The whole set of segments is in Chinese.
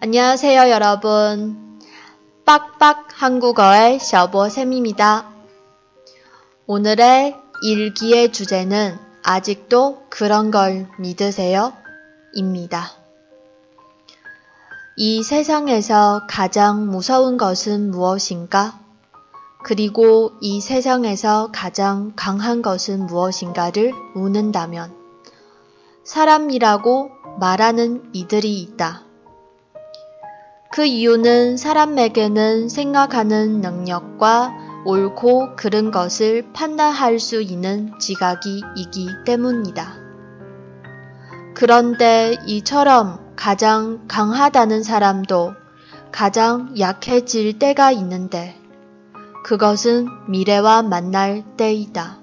안녕하세요, 여러분. 빡빡 한국어의 셔보쌤입니다. 오늘의 일기의 주제는 아직도 그런 걸 믿으세요? 입니다. 이 세상에서 가장 무서운 것은 무엇인가? 그리고 이 세상에서 가장 강한 것은 무엇인가를 묻는다면 사람이라고 말하는 이들이 있다. 그 이유는 사람에게는 생각하는 능력과 옳고 그른 것을 판단할 수 있는 지각이 있기 때문이다. 그런데 이처럼 가장 강하다는 사람도 가장 약해질 때가 있는데 그것은 미래와 만날 때이다.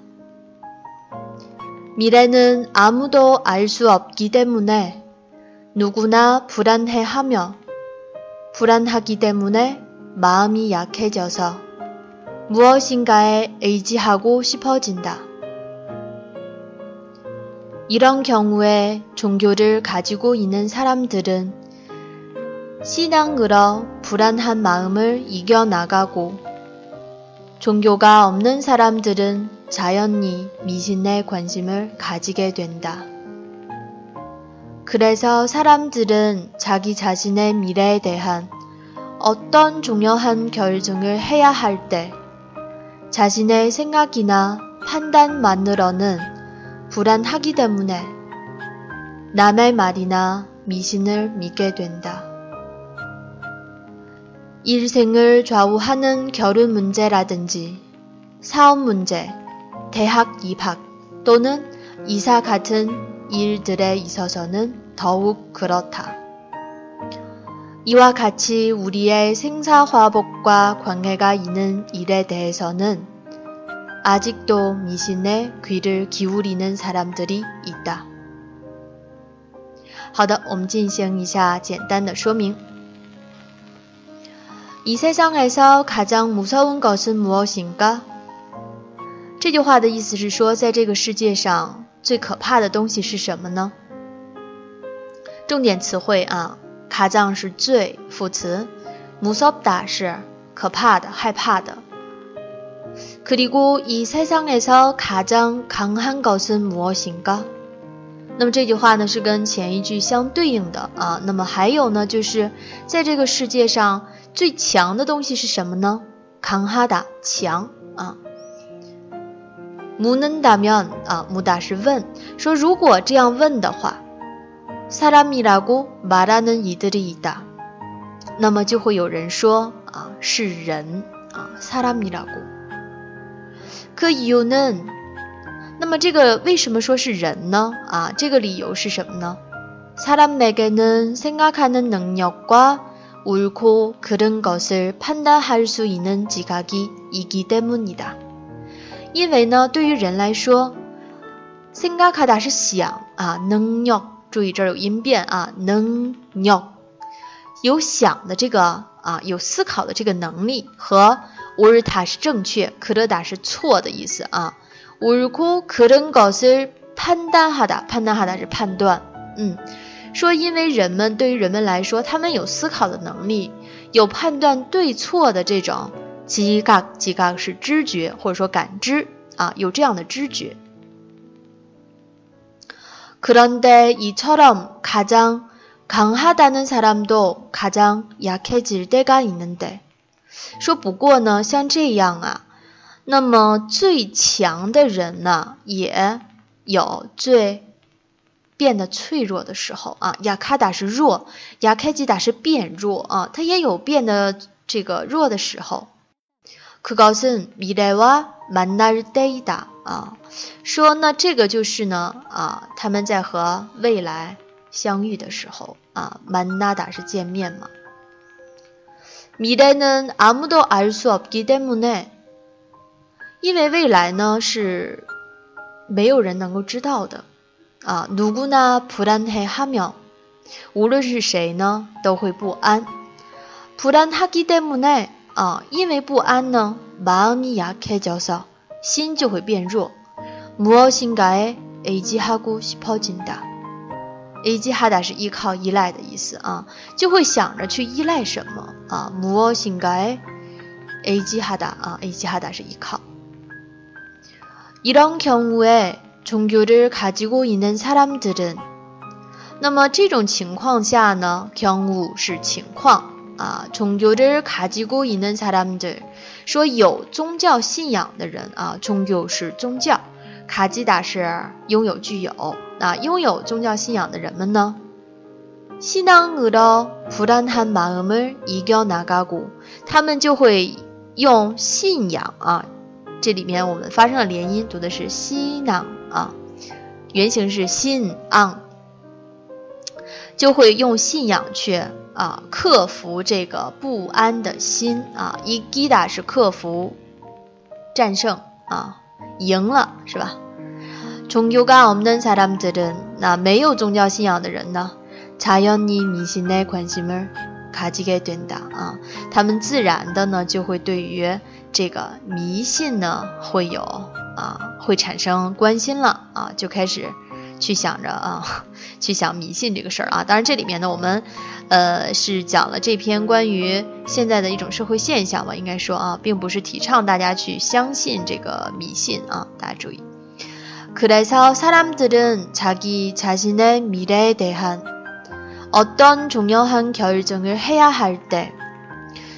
미래는 아무도 알 수 없기 때문에 누구나 불안해하며 불안하기 때문에 마음이 약해져서 무엇인가에 의지하고 싶어진다. 이런 경우에 종교를 가지고 있는 사람들은 신앙으로 불안한 마음을 이겨나가고 종교가 없는 사람들은 자연히 미신에 관심을 가지게 된다. 그래서 사람들은 자기 자신의 미래에 대한 어떤 중요한 결정을 해야 할 때 자신의 생각이나 판단만으로는 불안하기 때문에 남의 말이나 미신을 믿게 된다. 일생을 좌우하는 결혼 문제라든지 사업 문제, 대학 입학 또는 이사 같은 일들에 있어서는 더욱 그렇다. 이와 같이 우리의 생사화복과 관계가 있는 일에 대해서는 아직도 미신에 귀를 기울이는 사람들이 있다. 好的，我们进行一下简单的说明。이 세상에서 가장 무서운 것은 무엇인가? 这句话的意思是说，在这个世界上最可怕的东西是什么呢？重点词汇啊，卡藏是最副词，무섭다是可怕的、害怕的。그리고이세상에서가장강한것은무엇인 가？ 那么这句话呢是跟前一句相对应的啊。那么还有呢，就是在这个世界上。最强的东西是什么呢？강하다强啊。 묻는다면啊，묻다是问，说如果这样问的话，사람이라고말하는이들이있다那么就会有人说啊，是人啊，사람이라 고。 可이유 는， 那么这个为什么说是人呢？啊，这个理由是什么呢？사람에게는생각하는능력과 옳고 그른 것을 판단할 수 있는 지각이 있기 때문이다. 因为呢，对于人来说，생각하다是想啊，能력注意这儿有音变啊，能력有想的这个啊，有思考的这个能力和 옳다 是正确，그르다是错的意思啊。옳고 그른 것을 판단하다，판단하다是判断，嗯。说，因为人们对于人们来说，他们有思考的能力，有判断对错的这种 지각지각是知觉或者说感知啊，有这样的知觉。그런데이처럼가장강하다는사람도가장약해질때가있는 데， 说不过呢，像这样啊，那么最强的人呢，也有最。变得脆弱的时候啊，雅卡达是弱，雅开吉达是变弱啊，它也有变得这个弱的时候。 그것은미래와만날때이다啊，说那这个就是呢啊，他们在和未来相遇的时候啊，만나다是见面嘛。미래는아무도알수없기때문 에， 因为未来呢是没有人能够知道的。啊，누구나불안해하 며， 无论是谁呢，都会不安。불안하기때문 에， 啊，因为不安呢，마음이약해져 서， 心就会变弱。무엇인가에의지하고싶어진 다， A G 哈达是依靠、依赖的意思啊，就会想着去依赖什么啊？무엇인가 A G 하다啊，A G 하다是依靠。이런경우에종교를가지고있는사람들 은， 那么这种情况下呢，경우是情况 啊，종교를가지고있는사람 들， 说有宗教信仰的人啊，종교是宗教，卡基达是拥有、具有。那拥有宗教信仰的人们呢？신앙으로불안한마음을이겨나가 고， 他们就会用信仰啊，这里面我们发生了连音，读的是西囊啊，原型是信昂，就会用信仰去 啊克服这个不安的心啊。伊吉达是克服、战胜啊，赢了是吧？종교가없는사람들 은， 那没有宗教信仰的人呢？자연히미신에관심을가지게된다啊，他们自然的呢就会对于这个迷信呢会有啊会产生关心了啊，就开始 去想着啊去想迷信这个事儿啊。当然这里面呢我们呃是讲了这篇关于现在的一种社会现象吧，应该说啊，并不是提倡大家去相信这个迷信啊，大家注意。그래서사람들은자기자신의미래에대한어떤중요한결정을해야할 때，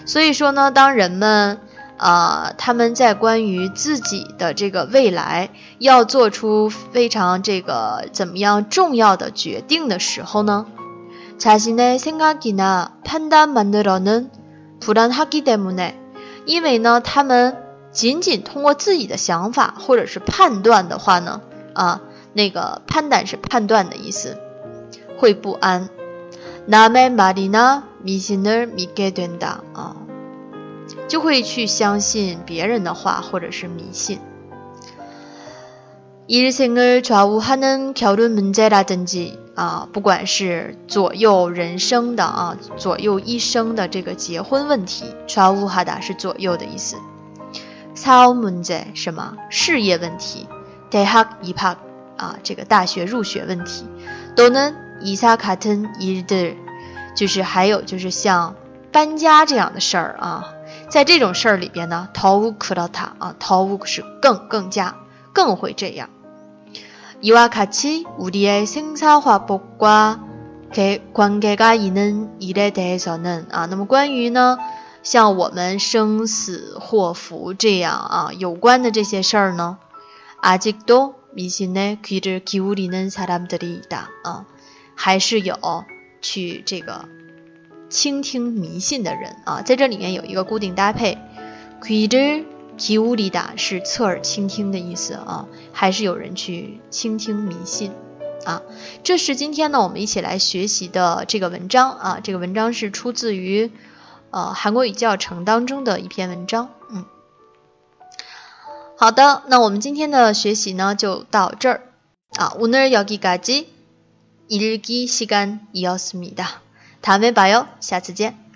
所以说呢，当人们 啊他们在关于自己的这个未来要做出非常这个怎么样重要的决定的时候呢，자신의생각이나판단만으로는불안하기때문 에， 因为呢他们仅仅通过自己的想法或者是判断的话呢。啊，那个判断是判断的意思，会不安。남의말이나미신을믿게된다啊， 就会去相信别人的话或者是迷信。일생을좌우하는결혼문제라든지啊，不管是左右人生的啊，左右一生的这个结婚问题，좌우하다是左右的意思。사업문제什么事业问题？대학입학啊，这个大学入学问题，또는이사같은일 들， 就是还有就是像搬家这样的事儿啊， 在这种事儿里边呢，더욱그렇다啊，더욱是更更加更会这样。이와같이우리의생사화복과관계가있는일에대해서는啊，那么关于呢，像我们生死祸福这样啊有关的这些事儿呢。아직도미신의귀를기울이는사람들이있다啊，还是有去这个 倾听迷信的人啊，在这里面有一个固定搭配，귀를기울이다是侧耳倾听的意思啊，还是有人去倾听迷信啊。这是今天呢，我们一起来学习的这个文章啊，这个文章是出自于呃韩国语教程当中的一篇文章，嗯。好的，那我们今天的学习呢就到这儿啊。오늘여기까지읽기시간이었습니다 다음에봐요下次见。